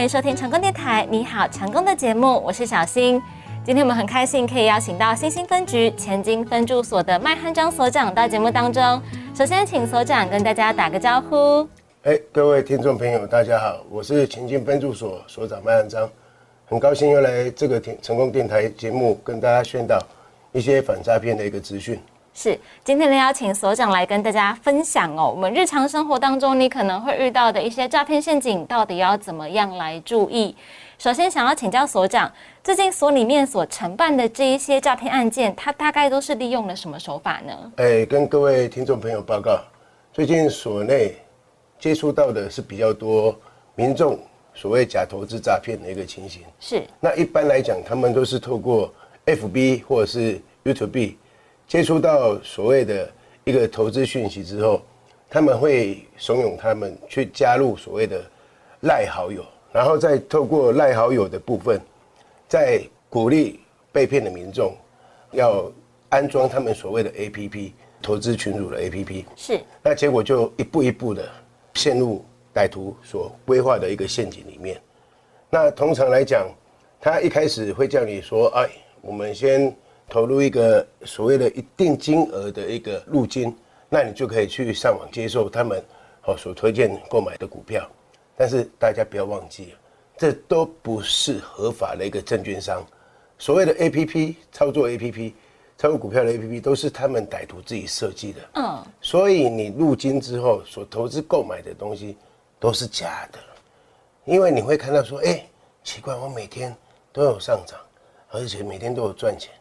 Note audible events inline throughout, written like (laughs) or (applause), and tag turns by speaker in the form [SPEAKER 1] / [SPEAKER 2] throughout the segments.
[SPEAKER 1] 欢迎收听成功电台。你好，成功的节目，我是小新。今天我们很开心可以邀请到新兴分局前金分驻所的麦汉章所长到节目当中。首先，请所长跟大家打个招呼。
[SPEAKER 2] 哎，各位听众朋友，大家好，我是前金分驻所所长麦汉章，很高兴又来这个成功电台节目跟大家宣导一些反诈骗的一个资讯。
[SPEAKER 1] 是，今天呢邀请所长来跟大家分享哦，我们日常生活当中你可能会遇到的一些诈骗陷阱，到底要怎么样来注意？首先想要请教所长，最近所里面所承办的这一些诈骗案件，它大概都是利用了什么手法呢？
[SPEAKER 2] 哎，跟各位听众朋友报告，最近所内接触到的是比较多民众所谓假投资诈骗的一个情形。
[SPEAKER 1] 是，
[SPEAKER 2] 那一般来讲，他们都是透过 FB 或者是 YouTube。接触到所谓的一个投资讯息之后，他们会怂恿他们去加入所谓的赖好友，然后再透过赖好友的部分，再鼓励被骗的民众要安装他们所谓的 APP 投资群组的 APP。
[SPEAKER 1] 是，
[SPEAKER 2] 那结果就一步一步的陷入歹徒所规划的一个陷阱里面。那通常来讲，他一开始会叫你说：“哎，我们先。”投入一个所谓的一定金额的一个入金，那你就可以去上网接受他们好所推荐购买的股票。但是大家不要忘记，这都不是合法的一个证券商。所谓的 A P P 操作 A P P 操作股票的 A P P 都是他们歹徒自己设计的。嗯，所以你入金之后所投资购买的东西都是假的，因为你会看到说，哎，奇怪，我每天都有上涨，而且每天都有赚钱。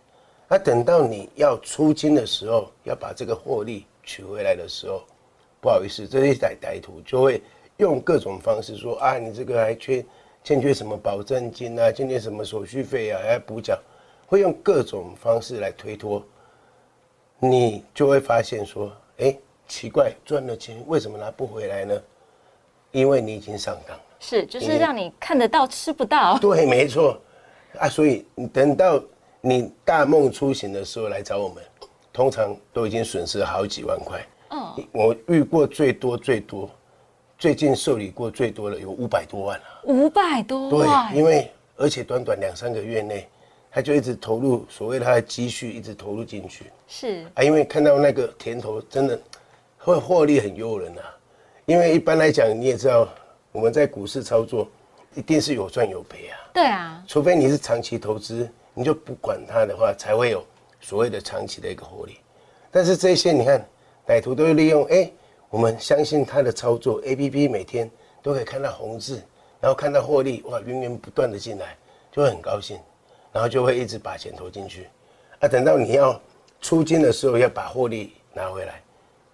[SPEAKER 2] 那等到你要出金的时候，要把这个获利取回来的时候，不好意思，这些歹歹徒就会用各种方式说啊，你这个还缺欠缺什么保证金啊，欠缺什么手续费啊，还要补缴，会用各种方式来推脱。你就会发现说，哎，奇怪，赚了钱为什么拿不回来呢？因为你已经上当了。
[SPEAKER 1] 是，就是让你看得到吃不到。
[SPEAKER 2] 对，没错。啊，所以你等到。你大梦初醒的时候来找我们，通常都已经损失好几万块。嗯，我遇过最多最多，最近受理过最多的有五百多万了。
[SPEAKER 1] 五百多
[SPEAKER 2] 万。对，因为而且短短两三个月内，他就一直投入所谓他的积蓄，一直投入进去。
[SPEAKER 1] 是
[SPEAKER 2] 啊，因为看到那个甜头，真的会获利很诱人啊。因为一般来讲，你也知道，我们在股市操作，一定是有赚有赔啊。
[SPEAKER 1] 对啊。
[SPEAKER 2] 除非你是长期投资。你就不管它的话，才会有所谓的长期的一个获利。但是这些你看，歹徒都会利用，哎，我们相信他的操作，A P P 每天都可以看到红字，然后看到获利，哇，源源不断的进来，就会很高兴，然后就会一直把钱投进去。啊，等到你要出金的时候，要把获利拿回来，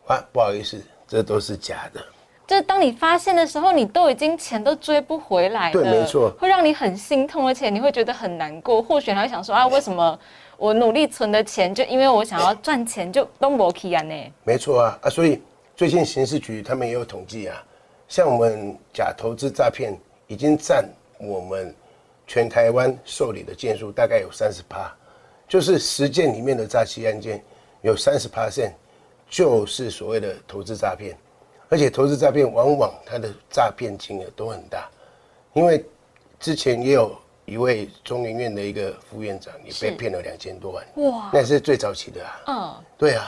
[SPEAKER 2] 哇，不好意思，这都是假的。
[SPEAKER 1] 就是当你发现的时候，你都已经钱都追不回来了，
[SPEAKER 2] 对，没错，
[SPEAKER 1] 会让你很心痛，而且你会觉得很难过。或许还会想说啊，为什么我努力存的钱，就因为我想要赚钱，就都没起啊呢？
[SPEAKER 2] 没错啊啊！所以最近刑事局他们也有统计啊，像我们假投资诈骗已经占我们全台湾受理的件数大概有三十趴，就是十件里面的诈欺案件有三十趴线，就是所谓的投资诈骗。而且投资诈骗往往它的诈骗金额都很大，因为之前也有一位中研院的一个副院长也被骗了两千多万，哇，那是最早期的啊。嗯，对啊。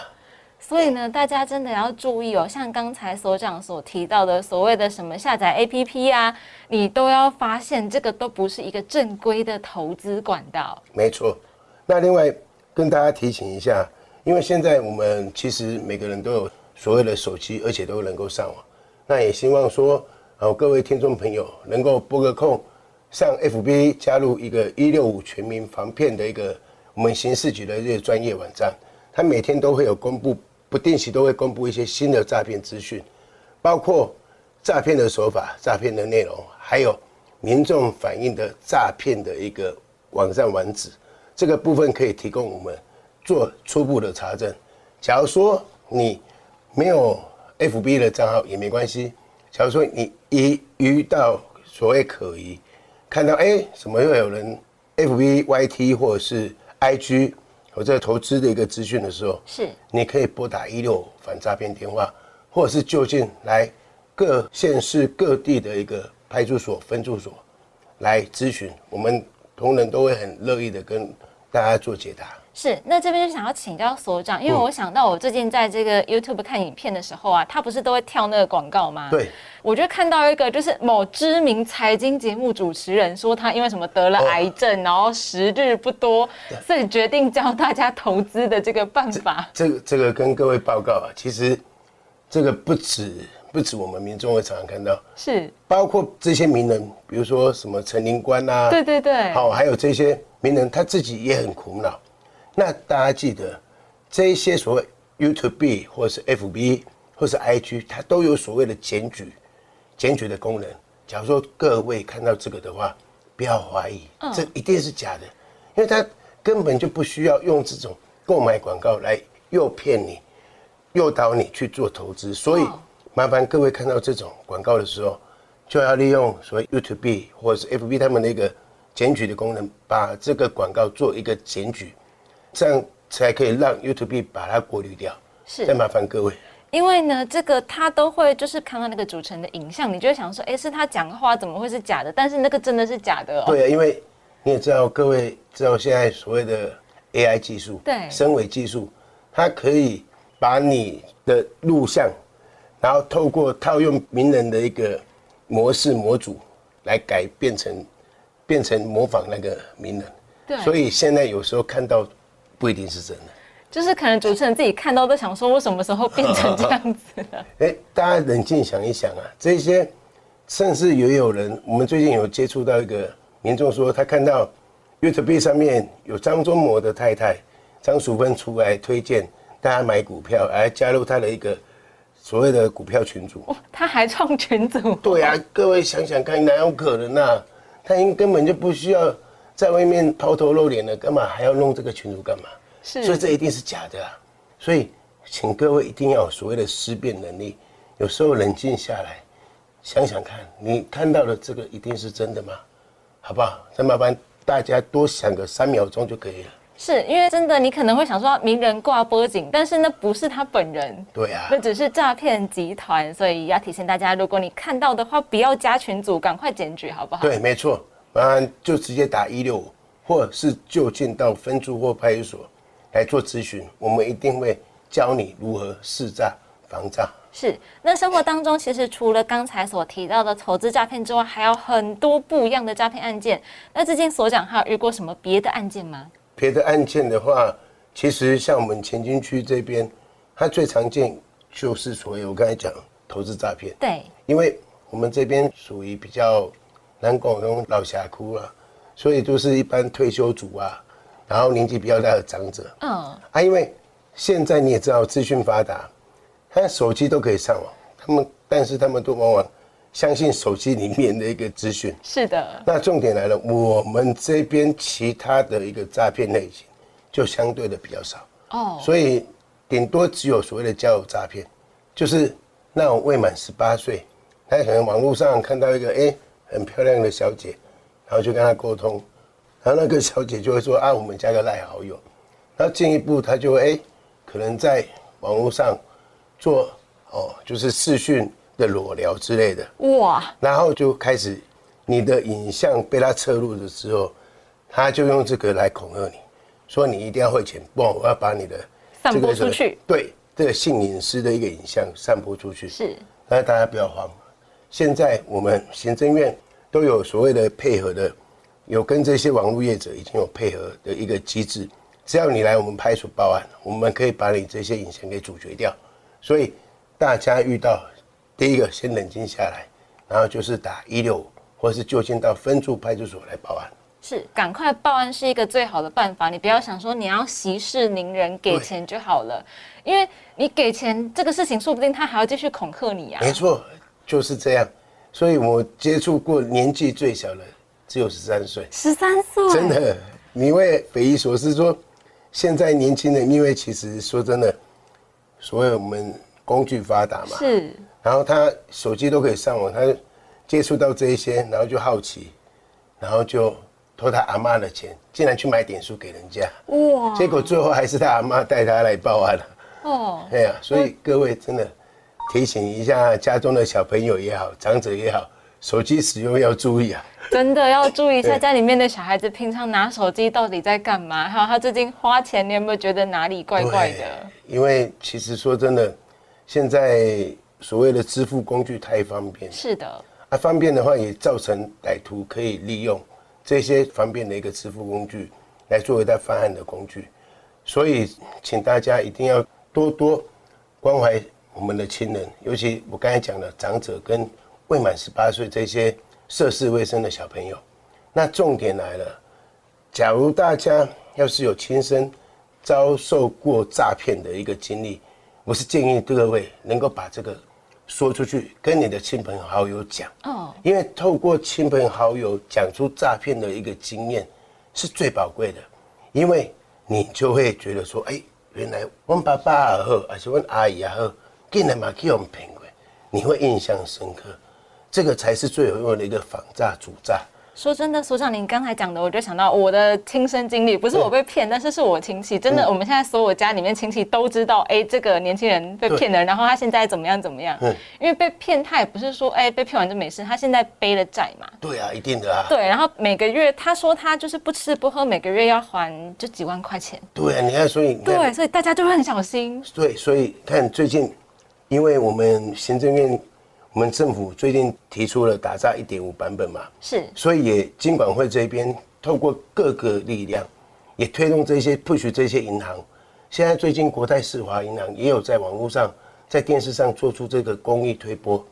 [SPEAKER 1] 所以呢，大家真的要注意哦，像刚才所长所提到的所谓的什么下载 APP 啊，你都要发现这个都不是一个正规的投资管道。
[SPEAKER 2] 没错。那另外跟大家提醒一下，因为现在我们其实每个人都有。所有的手机，而且都能够上网，那也希望说，呃，各位听众朋友能够拨个空，上 FB 加入一个一六五全民防骗的一个我们刑事局的这个专业网站，它每天都会有公布，不定期都会公布一些新的诈骗资讯，包括诈骗的手法、诈骗的内容，还有民众反映的诈骗的一个网站网址，这个部分可以提供我们做初步的查证。假如说你没有 FB 的账号也没关系。假如说你一遇到所谓可疑，看到哎怎么又有人 FB、YT 或者是 IG 或者投资的一个资讯的时候，
[SPEAKER 1] 是
[SPEAKER 2] 你可以拨打一六反诈骗电话，或者是就近来各县市各地的一个派出所、分驻所来咨询，我们同仁都会很乐意的跟大家做解答。
[SPEAKER 1] 是，那这边就想要请教所长，因为我想到我最近在这个 YouTube 看影片的时候啊，他不是都会跳那个广告吗？
[SPEAKER 2] 对，
[SPEAKER 1] 我就看到一个就是某知名财经节目主持人说他因为什么得了癌症，然后时日不多，所以决定教大家投资的这个办法。
[SPEAKER 2] 这个这个跟各位报告啊，其实这个不止不止我们民众会常常看到，
[SPEAKER 1] 是，
[SPEAKER 2] 包括这些名人，比如说什么陈林官啊，
[SPEAKER 1] 对对对，
[SPEAKER 2] 好，还有这些名人他自己也很苦恼。那大家记得，这一些所谓 YouTube 或者是 FB 或是 IG，它都有所谓的检举、检举的功能。假如说各位看到这个的话，不要怀疑，这一定是假的，因为它根本就不需要用这种购买广告来诱骗你、诱导你去做投资。所以，麻烦各位看到这种广告的时候，就要利用所谓 YouTube 或者是 FB 他们的一个检举的功能，把这个广告做一个检举。这样才可以让 YouTube 把它过滤掉。
[SPEAKER 1] 是，
[SPEAKER 2] 再麻烦各位。
[SPEAKER 1] 因为呢，这个他都会就是看到那个主持人的影像，你就会想说，哎，是他讲话怎么会是假的？但是那个真的是假的哦。
[SPEAKER 2] 对啊，因为你也知道，各位知道现在所谓的 AI 技术，
[SPEAKER 1] 对，
[SPEAKER 2] 声尾技术，它可以把你的录像，然后透过套用名人的一个模式模组来改变成，变成模仿那个名人。
[SPEAKER 1] 对。
[SPEAKER 2] 所以现在有时候看到。不一定是真的，
[SPEAKER 1] 就是可能主持人自己看到都想说，我什么时候变成这样子了？(laughs) 哎，
[SPEAKER 2] 大家冷静想一想啊，这些甚至也有人，我们最近有接触到一个民众说，他看到 YouTube 上面有张忠谋的太太张淑芬出来推荐大家买股票，来加入他的一个所谓的股票群组。(laughs)
[SPEAKER 1] 他还创群组？
[SPEAKER 2] 对啊，各位想想看，哪有可能啊？他应根本就不需要。在外面抛头露脸的，干嘛还要弄这个群主干嘛？
[SPEAKER 1] 是，
[SPEAKER 2] 所以这一定是假的啊！所以，请各位一定要有所谓的思辨能力，有时候冷静下来，想想看，你看到的这个一定是真的吗？好不好？再麻烦大家多想个三秒钟就可以了。
[SPEAKER 1] 是因为真的，你可能会想说名人挂波景，但是那不是他本人。
[SPEAKER 2] 对啊，
[SPEAKER 1] 那只是诈骗集团，所以要提醒大家，如果你看到的话，不要加群组，赶快检举，好不好？
[SPEAKER 2] 对，没错。啊，就直接打一六五，或是就近到分驻或派出所来做咨询，我们一定会教你如何试诈防诈。
[SPEAKER 1] 是，那生活当中其实除了刚才所提到的投资诈骗之外，还有很多不一样的诈骗案件。那最近所长还有遇过什么别的案件吗？
[SPEAKER 2] 别的案件的话，其实像我们前金区这边，它最常见就是所谓我刚才讲投资诈骗。
[SPEAKER 1] 对，
[SPEAKER 2] 因为我们这边属于比较。南广东老峡谷啊，所以都是一般退休族啊，然后年纪比较大的长者。嗯，啊，因为现在你也知道资讯发达，他手机都可以上网，他们但是他们都往往相信手机里面的一个资讯。
[SPEAKER 1] 是的。
[SPEAKER 2] 那重点来了，我们这边其他的一个诈骗类型就相对的比较少。哦。所以顶多只有所谓的交友诈骗，就是那种未满十八岁，他可能网络上看到一个哎。很漂亮的小姐，然后就跟她沟通，然后那个小姐就会说啊，我们加个赖好友，然后进一步她就会哎，可能在网络上做哦，就是视讯的裸聊之类的哇，然后就开始你的影像被他侧录的时候，他就用这个来恐吓你，说你一定要汇钱，不然我要把你的
[SPEAKER 1] 散播出去，
[SPEAKER 2] 对这个性隐私的一个影像散播出去，
[SPEAKER 1] 是，
[SPEAKER 2] 那大家不要慌。现在我们行政院都有所谓的配合的，有跟这些网络业者已经有配合的一个机制，只要你来我们派出所报案，我们可以把你这些影像给阻绝掉。所以大家遇到第一个先冷静下来，然后就是打一六五，或是就近到分驻派出所来报案。
[SPEAKER 1] 是，赶快报案是一个最好的办法。你不要想说你要息事宁人，给钱就好了，因为你给钱这个事情，说不定他还要继续恐吓你啊。
[SPEAKER 2] 没错。就是这样，所以我接触过年纪最小的只有十三岁。
[SPEAKER 1] 十三岁，
[SPEAKER 2] 真的，你会匪夷所思说，现在年轻人，因为其实说真的，所有我们工具发达嘛，
[SPEAKER 1] 是，
[SPEAKER 2] 然后他手机都可以上网，他接触到这一些，然后就好奇，然后就偷他阿妈的钱，竟然去买点数给人家，哇，结果最后还是他阿妈带他来报案了。哦，哎呀，所以各位真的。提醒一下家中的小朋友也好，长者也好，手机使用要注意啊。
[SPEAKER 1] 真的要注意一下家里面的小孩子平常拿手机到底在干嘛，还有他最近花钱，你有没有觉得哪里怪怪的？
[SPEAKER 2] 因为其实说真的，现在所谓的支付工具太方便，
[SPEAKER 1] 是的，
[SPEAKER 2] 啊，方便的话也造成歹徒可以利用这些方便的一个支付工具来作为他犯案的工具，所以请大家一定要多多关怀我们的亲人，尤其我刚才讲的长者跟未满十八岁这些涉世未深的小朋友。那重点来了，假如大家要是有亲身遭受过诈骗的一个经历，我是建议各位能够把这个说出去，跟你的亲朋好友讲。
[SPEAKER 1] 哦，
[SPEAKER 2] 因为透过亲朋好友讲出诈骗的一个经验，是最宝贵的，因为你就会觉得说，哎，原来问爸爸也好，还是问阿姨也好，竟然嘛去我们骗过，你会印象深刻，这个才是最有用的一个防诈主诈。
[SPEAKER 1] 说真的，所长，您刚才讲的，我就想到我的亲身经历，不是我被骗，但是是我亲戚。真的，我们现在所有家里面亲戚都知道，哎，这个年轻人被骗了，然后他现在怎么样怎么样。
[SPEAKER 2] 嗯
[SPEAKER 1] 因为被骗，他也不是说，哎，被骗完就没事，他现在背了债嘛。
[SPEAKER 2] 对啊，一定的啊。
[SPEAKER 1] 对，然后每个月他说他就是不吃不喝，每个月要还就几万块钱。
[SPEAKER 2] 对啊，你看，所以
[SPEAKER 1] 对，所以大家就会很小心。
[SPEAKER 2] 对，所以看最近，因为我们行政院、我们政府最近提出了打造一点五版本嘛，
[SPEAKER 1] 是
[SPEAKER 2] 所以也金管会这边透过各个力量，也推动这些 push 这些银行。现在最近国泰世华银行也有在网络上、在电视上做出这个公益推播，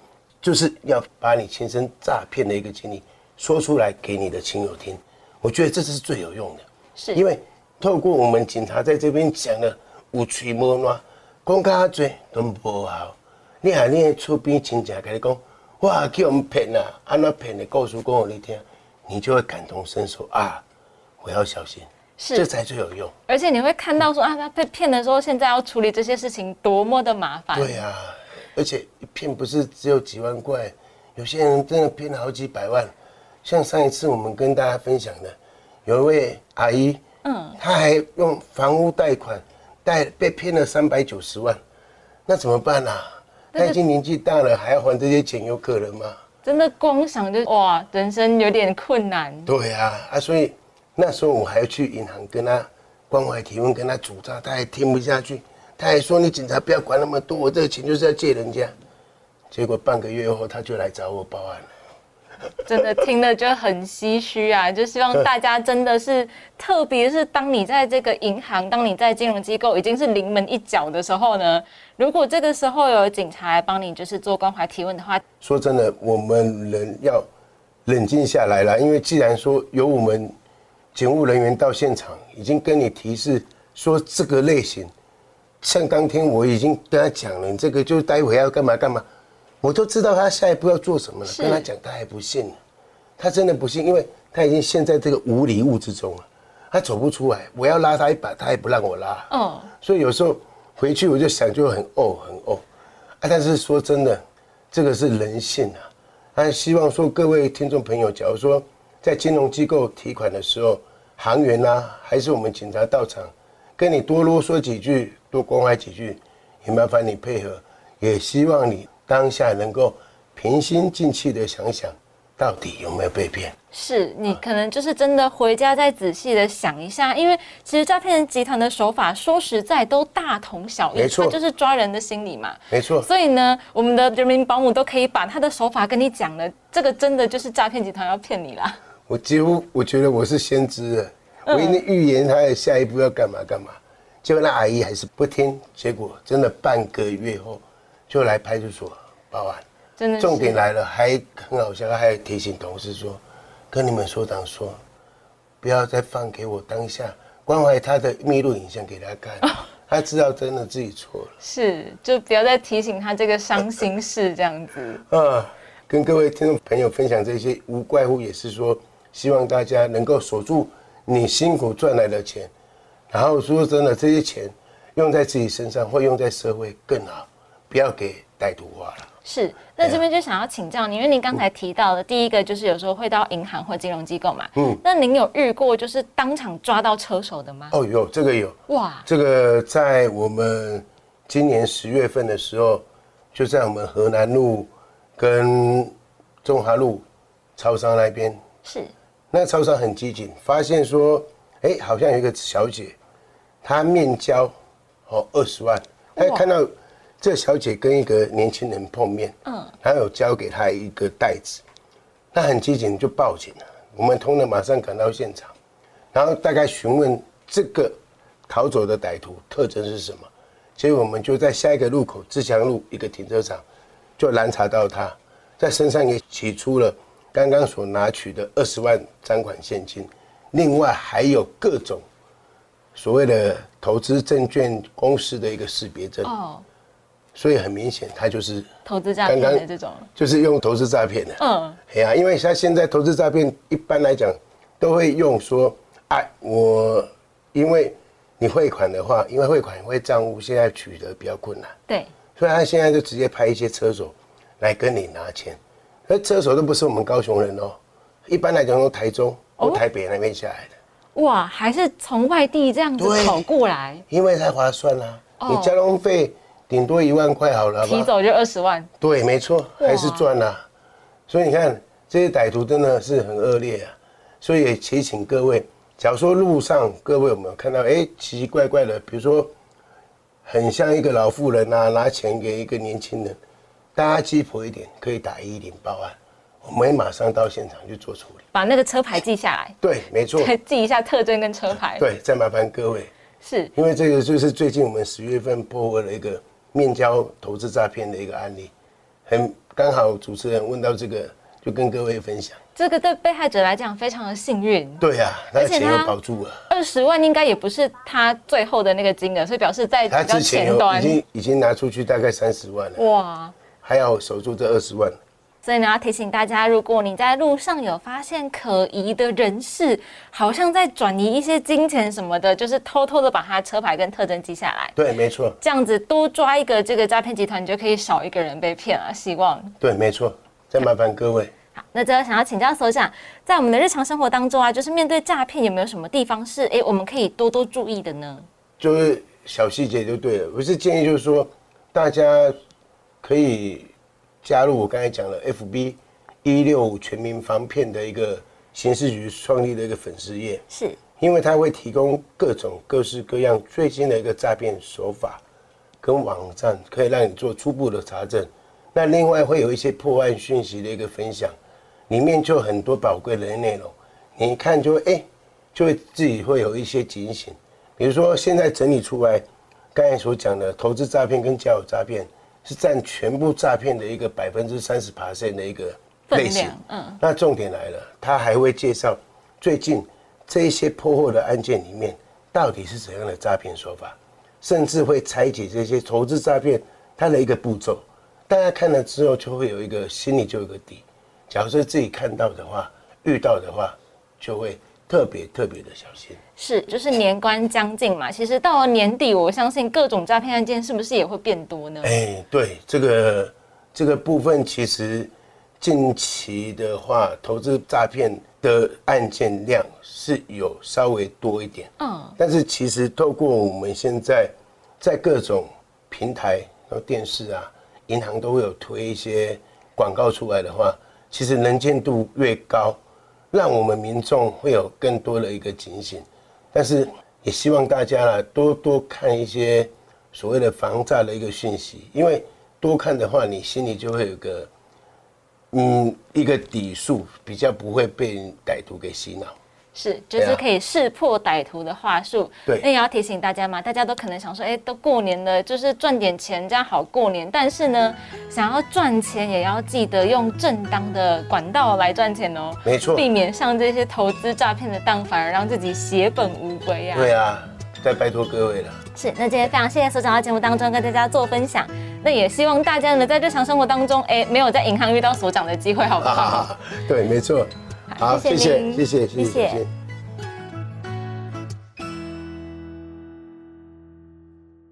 [SPEAKER 2] 就是要把你亲身诈骗的一个经历说出来给你的亲友听。我觉得这是最有用的。
[SPEAKER 1] 是，
[SPEAKER 2] 因为透过我们警察在这边讲的五吹无烂，讲较多都无效。你啊你的厝边亲戚跟你讲，哇，去我们骗啊，安怎骗的故事讲给你听，你就会感同身受啊，我要小心，
[SPEAKER 1] 是
[SPEAKER 2] 这才最有用。
[SPEAKER 1] 而且你会看到说啊，他被骗的时候，现在要处理这些事情多么的麻烦。
[SPEAKER 2] 对啊，而且一骗不是只有几万块，有些人真的骗了好几百万。像上一次我们跟大家分享的，有一位阿姨，嗯，她还用房屋贷款贷被骗了三百九十万，那怎么办啊？他已经年纪大了，还要还这些钱，有可能吗？
[SPEAKER 1] 真的光想就哇，人生有点困难。
[SPEAKER 2] 对啊，啊，所以那时候我还要去银行跟他关怀提问，跟他主张，他还听不下去，他还说你警察不要管那么多，我这个钱就是要借人家。结果半个月后，他就来找我报案了。(laughs)
[SPEAKER 1] 真的听了就很唏嘘啊！就希望大家真的是，特别是当你在这个银行，当你在金融机构已经是临门一脚的时候呢，如果这个时候有警察来帮你，就是做关怀提问的话，
[SPEAKER 2] 说真的，我们人要冷静下来了，因为既然说有我们警务人员到现场，已经跟你提示说这个类型，像当天我已经跟他讲了，你这个就待会要干嘛干嘛，我都知道他下一步要做什么了。跟他讲，他还不信，他真的不信，因为他已经陷在这个无礼物之中了，他走不出来。我要拉他一把，他也不让我拉。
[SPEAKER 1] 嗯，
[SPEAKER 2] 所以有时候回去我就想，就很怄很怄啊。但是说真的，这个是人性啊。啊，希望说各位听众朋友，假如说在金融机构提款的时候，行员呐、还是我们警察到场，跟你多啰嗦几句，多关怀几句，也麻烦你配合。也希望你当下能够平心静气的想想，到底有没有被骗。
[SPEAKER 1] 是你可能就是真的回家再仔细的想一下，因为其实诈骗集团的手法说实在都大同小异，
[SPEAKER 2] 没错
[SPEAKER 1] 它就是抓人的心理嘛。
[SPEAKER 2] 没错，
[SPEAKER 1] 所以呢，我们的人民保姆都可以把他的手法跟你讲了，这个真的就是诈骗集团要骗你啦。
[SPEAKER 2] 我几乎我觉得我是先知的，我已经预言他的下一步要干嘛干嘛，结果那阿姨还是不听，结果真的半个月后就来派出所报案。
[SPEAKER 1] 真的
[SPEAKER 2] 重点来了，还很好笑，还提醒同事说，跟你们所长说，不要再放给我当下关怀他的密录影像给他看，他知道真的自己错了。
[SPEAKER 1] 是，就不要再提醒他这个伤心事这样子。
[SPEAKER 2] 啊，跟各位听众朋友分享这些，无怪乎也是说，希望大家能够守住你辛苦赚来的钱，然后说真的，这些钱用在自己身上或用在社会更好，不要给歹徒花了。
[SPEAKER 1] 是，那这边就想要请教您，因为您刚才提到的第一个就是有时候会到银行或金融机构嘛，嗯，那您有遇过就是当场抓到车手的吗？
[SPEAKER 2] 哦，有这个有，
[SPEAKER 1] 哇，
[SPEAKER 2] 这个在我们今年十月份的时候，就在我们河南路跟中华路超商那边，
[SPEAKER 1] 是。
[SPEAKER 2] 那超商很机警，发现说，哎，好像有一个小姐，她面交哦二十万，她看到这小姐跟一个年轻人碰面，嗯，然后有交给她一个袋子，那很机警就报警了。我们同仁马上赶到现场，然后大概询问这个逃走的歹徒特征是什么，所以我们就在下一个路口自强路一个停车场就拦查到他，在身上也取出了刚刚所拿取的二十万赃款现金，另外还有各种所谓的投资证券公司的一个识别证，
[SPEAKER 1] 哦，
[SPEAKER 2] 所以很明显他就是
[SPEAKER 1] 投资诈骗的这种，
[SPEAKER 2] 就是用投资诈骗的。
[SPEAKER 1] 嗯，
[SPEAKER 2] 哎呀，因为他现在投资诈骗一般来讲都会用说，哎，我因为你汇款的话，因为汇款会账务现在取得比较困难，
[SPEAKER 1] 对，
[SPEAKER 2] 所以他现在就直接派一些车手来跟你拿钱，而车手都不是我们高雄人哦，一般来讲都台中或台北那边下来的，
[SPEAKER 1] 哇，还是从外地这样子跑过来，
[SPEAKER 2] 因为太划算啦、
[SPEAKER 1] 哦。
[SPEAKER 2] 你交通费顶多一万块好了，好不好？
[SPEAKER 1] 提走就二十万，
[SPEAKER 2] 对，没错，还是赚啦、所以你看，这些歹徒真的是很恶劣啊。所以也祈请各位，假如说路上各位有没有看到，哎，奇奇怪怪的，比如说很像一个老妇人啊，拿钱给一个年轻人，大家鸡婆一点，可以打一零报案，我们也马上到现场去做处理。
[SPEAKER 1] 把那个车牌记下来，
[SPEAKER 2] 对，没错，
[SPEAKER 1] 再 (laughs) 记一下特征跟车牌，，
[SPEAKER 2] 对，再麻烦各位，
[SPEAKER 1] 是。
[SPEAKER 2] 因为这个就是最近我们十月份破获了一个面交投资诈骗的一个案例，很刚好主持人问到这个，就跟各位分享。
[SPEAKER 1] 这个对被害者来讲非常的幸运，
[SPEAKER 2] 对呀、他钱
[SPEAKER 1] 而且他
[SPEAKER 2] 又保住了，
[SPEAKER 1] 二十万应该也不是他最后的那个金额，所以表示在
[SPEAKER 2] 他之前有已，经已经拿出去大概三十万了，
[SPEAKER 1] 哇。
[SPEAKER 2] 还要守住这二十万。
[SPEAKER 1] 所以呢，要提醒大家，如果你在路上有发现可疑的人士，好像在转移一些金钱什么的，就是偷偷的把他车牌跟特征记下来，
[SPEAKER 2] 对，没错，
[SPEAKER 1] 这样子多抓一个这个诈骗集团，你就可以少一个人被骗了。希望
[SPEAKER 2] 对，没错。再麻烦各位，
[SPEAKER 1] 好，那最后想要请教所长，在我们的日常生活当中啊，就是面对诈骗，有没有什么地方是诶我们可以多多注意的呢？
[SPEAKER 2] 就是小细节就对了。我是建议就是说，大家可以加入我刚才讲的 FB 一六五全民防骗的一个刑事局创立的一个粉丝页。
[SPEAKER 1] 是
[SPEAKER 2] 因为它会提供各种各式各样最新的一个诈骗手法跟网站，可以让你做初步的查证。那另外会有一些破案讯息的一个分享，里面就很多宝贵的内容，你一看就会哎、就会自己会有一些警醒。比如说现在整理出来，刚才所讲的投资诈骗跟交友诈骗是占全部诈骗的一个百分之三十 percent 的一个类型。
[SPEAKER 1] 嗯，
[SPEAKER 2] 那重点来了，他还会介绍最近这一些破获的案件里面到底是怎样的诈骗手法，甚至会拆解这些投资诈骗它的一个步骤。大家看了之后就会有一个心里就有个底。假如说自己看到的话，遇到的话，就会特别特别的小心。
[SPEAKER 1] 是，就是年关将近嘛，其实到了年底，我相信各种诈骗案件是不是也会变多呢？
[SPEAKER 2] 哎，对这个这个部分，其实近期的话，投资诈骗的案件量是有稍微多一点。
[SPEAKER 1] 嗯，
[SPEAKER 2] 但是其实透过我们现在在各种平台、然后电视啊、银行都会有推一些广告出来的话，其实能见度越高，让我们民众会有更多的一个警醒。但是也希望大家啊多多看一些所谓的防诈的一个讯息，因为多看的话，你心里就会有个嗯一个底数，比较不会被歹徒给洗脑。
[SPEAKER 1] 是，就是可以识破歹徒的话术。
[SPEAKER 2] 对
[SPEAKER 1] 那也要提醒大家嘛，大家都可能想说，哎，都过年了，就是赚点钱，这样好过年。但是呢，想要赚钱，也要记得用正当的管道来赚钱哦，
[SPEAKER 2] 没错，
[SPEAKER 1] 避免上这些投资诈骗的当，反而让自己血本无归啊。
[SPEAKER 2] 对啊，再拜托各位了。
[SPEAKER 1] 是，那今天非常谢谢所长到节目当中跟大家做分享。那也希望大家呢，在日常生活当中，哎，没有在银行遇到所长的机会，好不好？
[SPEAKER 2] 啊，(laughs) 对，没错。好，
[SPEAKER 1] 谢谢
[SPEAKER 2] 谢谢，
[SPEAKER 1] 您
[SPEAKER 2] 谢谢，谢
[SPEAKER 1] 谢谢
[SPEAKER 2] 谢。